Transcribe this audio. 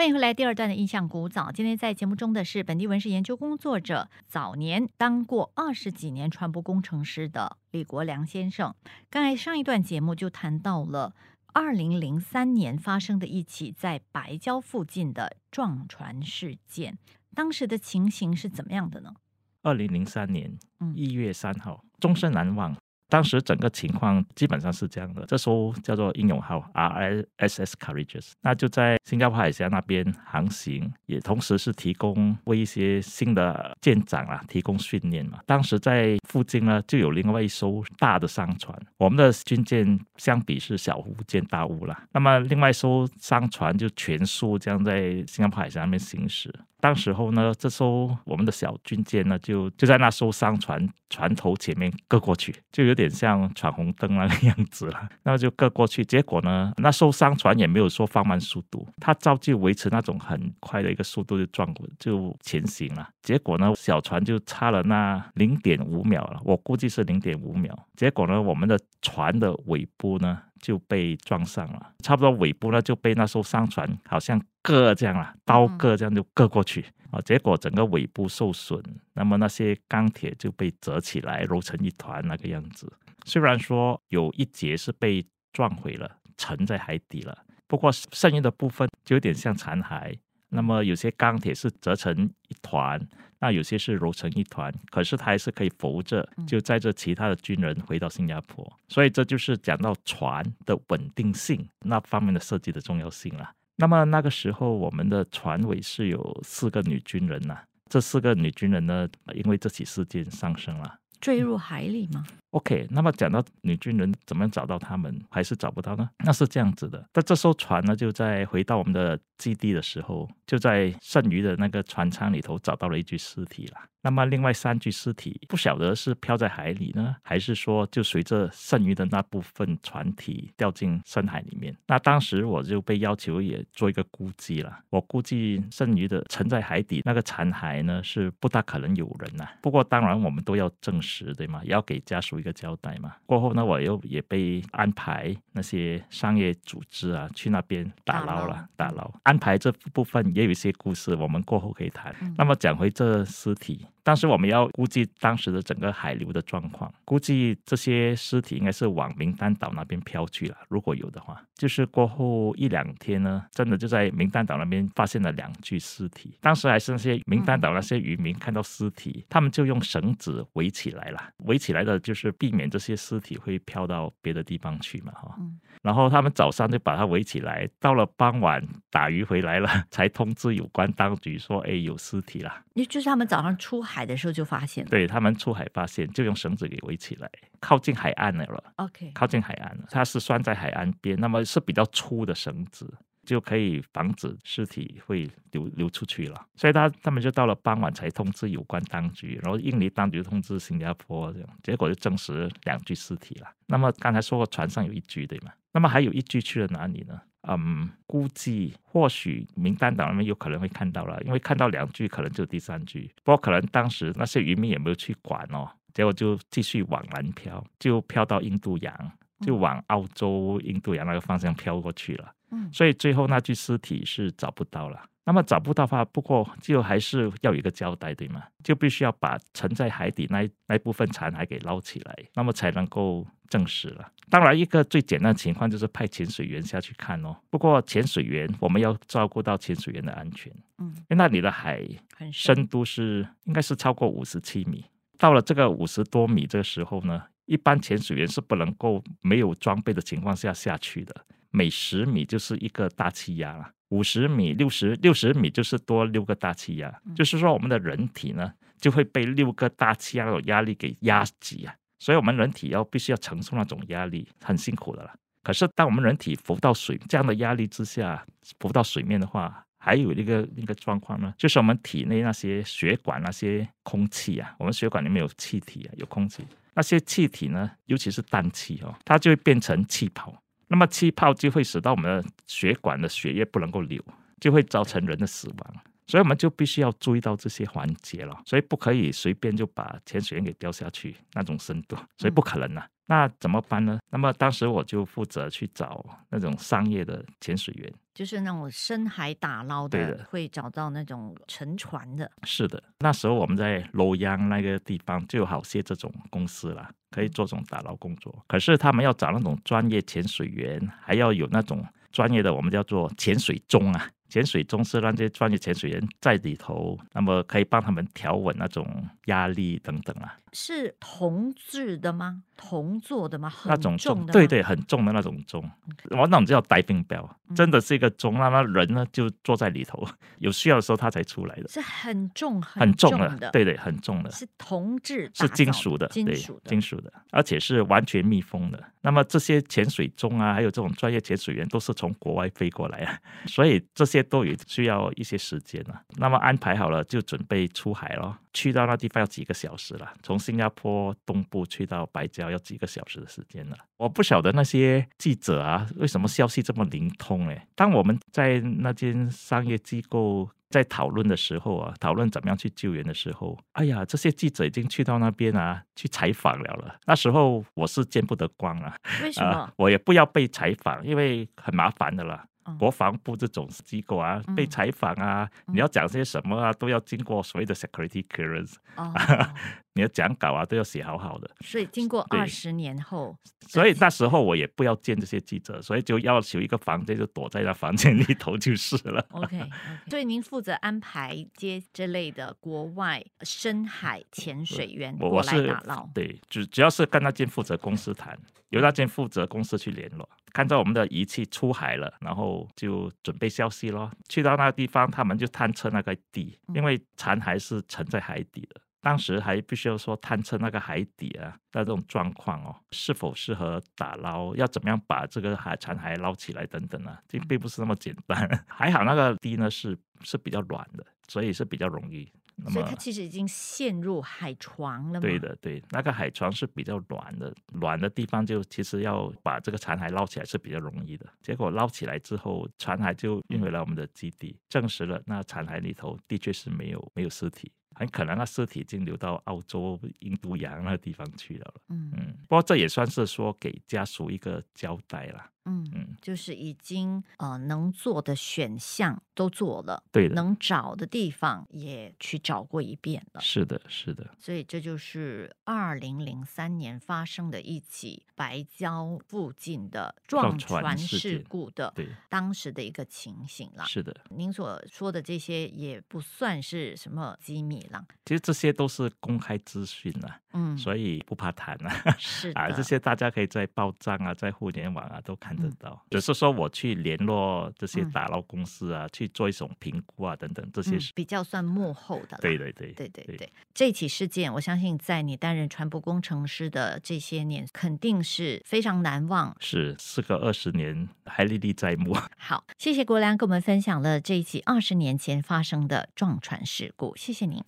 欢迎回来，第二段的印象古早。今天在节目中的是本地文史研究工作者，早年当过二十几年传播工程师的李国良先生。刚才上一段节目就谈到了二零零三年发生的一起在白礁附近的撞船事件，当时的情形是怎么样的呢？二零零三年嗯一月三号，终身难忘。当时整个情况基本上是这样的，这艘叫做英勇号 RSS Courageous，那就在新加坡海峡那边航行，也同时是提供为一些新的舰长啊提供训练嘛。当时在附近呢就有另外一艘大的商船，我们的军舰相比是小巫见大巫啦。那么另外一艘商船就全速这样在新加坡海峡那边行驶。当时候呢，这艘我们的小军舰呢，就就在那艘商船船头前面搁过去，就有点像闯红灯那个样子了。那么就搁过去，结果呢，那艘商船也没有说放慢速度，它照旧维持那种很快的一个速度就撞过就前行了。结果呢，小船就差了那零点五秒了，我估计是零点五秒。结果呢，我们的船的尾部呢就被撞上了，差不多尾部呢就被那艘商船好像割这样啊，刀割这样就割过去啊，结果整个尾部受损，那么那些钢铁就被折起来揉成一团那个样子。虽然说有一节是被撞毁了，沉在海底了，不过剩余的部分就有点像残骸。那么有些钢铁是折成一团，那有些是揉成一团，可是它还是可以浮着，就载着其他的军人回到新加坡。所以这就是讲到船的稳定性那方面的设计的重要性了。那么那个时候，我们的船尾是有四个女军人呐、这四个女军人呢，因为这起事件丧生了。坠入海里吗？OK，那么讲到女军人怎么样找到他们，还是找不到呢？那是这样子的，但这艘船呢，就在回到我们的基地的时候，就在剩余的那个船舱里头找到了一具尸体了。那么另外三具尸体不晓得是漂在海里呢，还是说就随着剩余的那部分船体掉进深海里面。那当时我就被要求也做一个估计了，我估计剩余的沉在海底那个残骸呢是不大可能有人呐、不过当然我们都要证实对吗？也要给家属一个交代嘛。过后呢，我又也被安排那些商业组织啊去那边打捞了，打打捞。安排这部分也有一些故事，我们过后可以谈。嗯那么讲回这尸体，当时我们要估计当时的整个海流的状况，估计这些尸体应该是往名丹岛那边飘去了，如果有的话。就是过后一两天呢，真的就在名丹岛那边发现了两具尸体。当时还是那些名丹岛那些渔民看到尸体，他们就用绳子围起来了，围起来的就是避免这些尸体会飘到别的地方去嘛，哈。嗯然后他们早上就把它围起来，到了傍晚打鱼回来了，才通知有关当局说，哎，有尸体了。也就是他们早上出海的时候就发现了。对他们出海发现，就用绳子给围起来，靠近海岸了了，OK，靠近海岸了。它是拴在海岸边，那么是比较粗的绳子，就可以防止尸体会流流出去了。所以他他们就到了傍晚才通知有关当局，然后印尼当局通知新加坡，这样结果就证实两具尸体了。那么刚才说过船上有一具对吗？那么还有一具去了哪里呢？嗯，估计或许名单岛那边有可能会看到了，因为看到两句，可能就第三句。不过可能当时那些渔民也没有去管哦，结果就继续往南漂，就漂到印度洋，就往澳洲、印度洋那个方向漂过去了。嗯所以最后那具尸体是找不到了。那么找不到的话，不过就还是要有一个交代，对吗？就必须要把沉在海底那那一部分残骸给捞起来，那么才能够证实了。当然，一个最简单的情况就是派潜水员下去看哦。不过潜水员我们要照顾到潜水员的安全，嗯，因为那里的海深。深度是应该是超过五十七米。到了这个五十多米这个时候呢，一般潜水员是不能够没有装备的情况下下去的。每十米就是一个大气压了，五十米、六十六十米就是多六个大气压，就是说我们的人体呢就会被六个大气压的压力给压挤啊，所以我们人体要必须要承受那种压力，很辛苦的啦。可是当我们人体浮到水这样的压力之下，浮到水面的话，还有一个一个状况呢，就是我们体内那些血管那些空气啊，我们血管里面有气体啊，有空气，那些气体呢，尤其是氮气哦，它就会变成气泡。那么气泡就会使到我们的血管的血液不能够流，就会造成人的死亡。所以我们就必须要注意到这些环节了，所以不可以随便就把潜水员给掉下去那种深度，所以不可能啊。那怎么办呢？那么当时我就负责去找那种商业的潜水员。就是那种深海打捞的，会找到那种沉船的。是的，那时候我们在洛阳那个地方就有好些这种公司啦，可以做这种打捞工作。可是他们要找那种专业潜水员，还要有那种专业的，我们叫做潜水钟啊。潜水钟是让这些专业潜水员在里头，那么可以帮他们调稳那种压力等等啊。是铜制的吗？铜做的吗？那种很重的吗，对对，很重的那种钟，我那种叫 diving bell，真嗯的是一个钟，那么人呢就坐在里头，有需要的时候他才出来的，是很重很重的，的，对对，很重的。是铜制是金属的，对金属的，金属的，而且是完全密封的。那么这些潜水钟啊，还有这种专业潜水员，都是从国外飞过来啊，所以这些都也需要一些时间啊。那么安排好了，就准备出海咯。去到那地方要几个小时了，从新加坡东部去到白礁要几个小时的时间了。我不晓得那些记者啊，为什么消息这么灵通诶？当我们在那间商业机构在讨论的时候啊，讨论怎么样去救援的时候，哎呀，这些记者已经去到那边啊，去采访了了。那时候我是见不得光啊，为什么啊？我也不要被采访，因为很麻烦的啦。嗯。国防部这种机构啊，被嗯采访啊，嗯。你要讲些什么啊，都要经过所谓的 security clearance，哦，你的讲稿啊都要写好好的。所以经过对二十年后，所以那时候我也不要见这些记者，所以就要求一个房间，就躲在那房间里头就是了。OK 所以您负责安排接这类的国外深海潜水员过来打捞。对，主主要是跟那间负责公司谈，由那间负责公司去联络，看到我们的仪器出海了，然后就准备消息咯。去到那个地方，他们就探测那个地，因为残骸是沉在海底的。当时还必须要说探测那个海底啊，那这种状况哦，是否适合打捞，要怎么样把这个海残骸捞起来等等啊，这并不是那么简单。还好那个地呢是是比较软的，所以是比较容易。所以它其实已经陷入海床了嘛？对，的，对，那个海床是比较软的，软的地方就其实要把这个残骸捞起来是比较容易的。结果捞起来之后，残骸就运回了我们的基地，证实了那残骸里头的确是没有没有尸体，很可能那尸体已经流到澳洲、印度洋那个地方去了。嗯嗯，不过这也算是说给家属一个交代啦。嗯，嗯，就是已经呃能做的选项都做了，对的，能找的地方也去找过一遍了。是的，是的，所以这就是二零零三年发生的一起白礁附近的撞撞船船事故的对，当时的一个情形了。是的。您所说的这些也不算是什么机密了，其实这些都是公开资讯啊，嗯，所以不怕谈啊。是的，啊，这些大家可以在报章啊，在互联网啊都看得嗯到。只是说我去联络这些嗯打捞公司啊，去做一种评估啊，等等，这些是、嗯比较算幕后的。对对对对对对对，这起事件，我相信在你担任船舶工程师的这些年，肯定是非常难忘。是事隔二十年还历历在目。好，谢谢国良跟我们分享了这一起二十年前发生的撞船事故，谢谢您。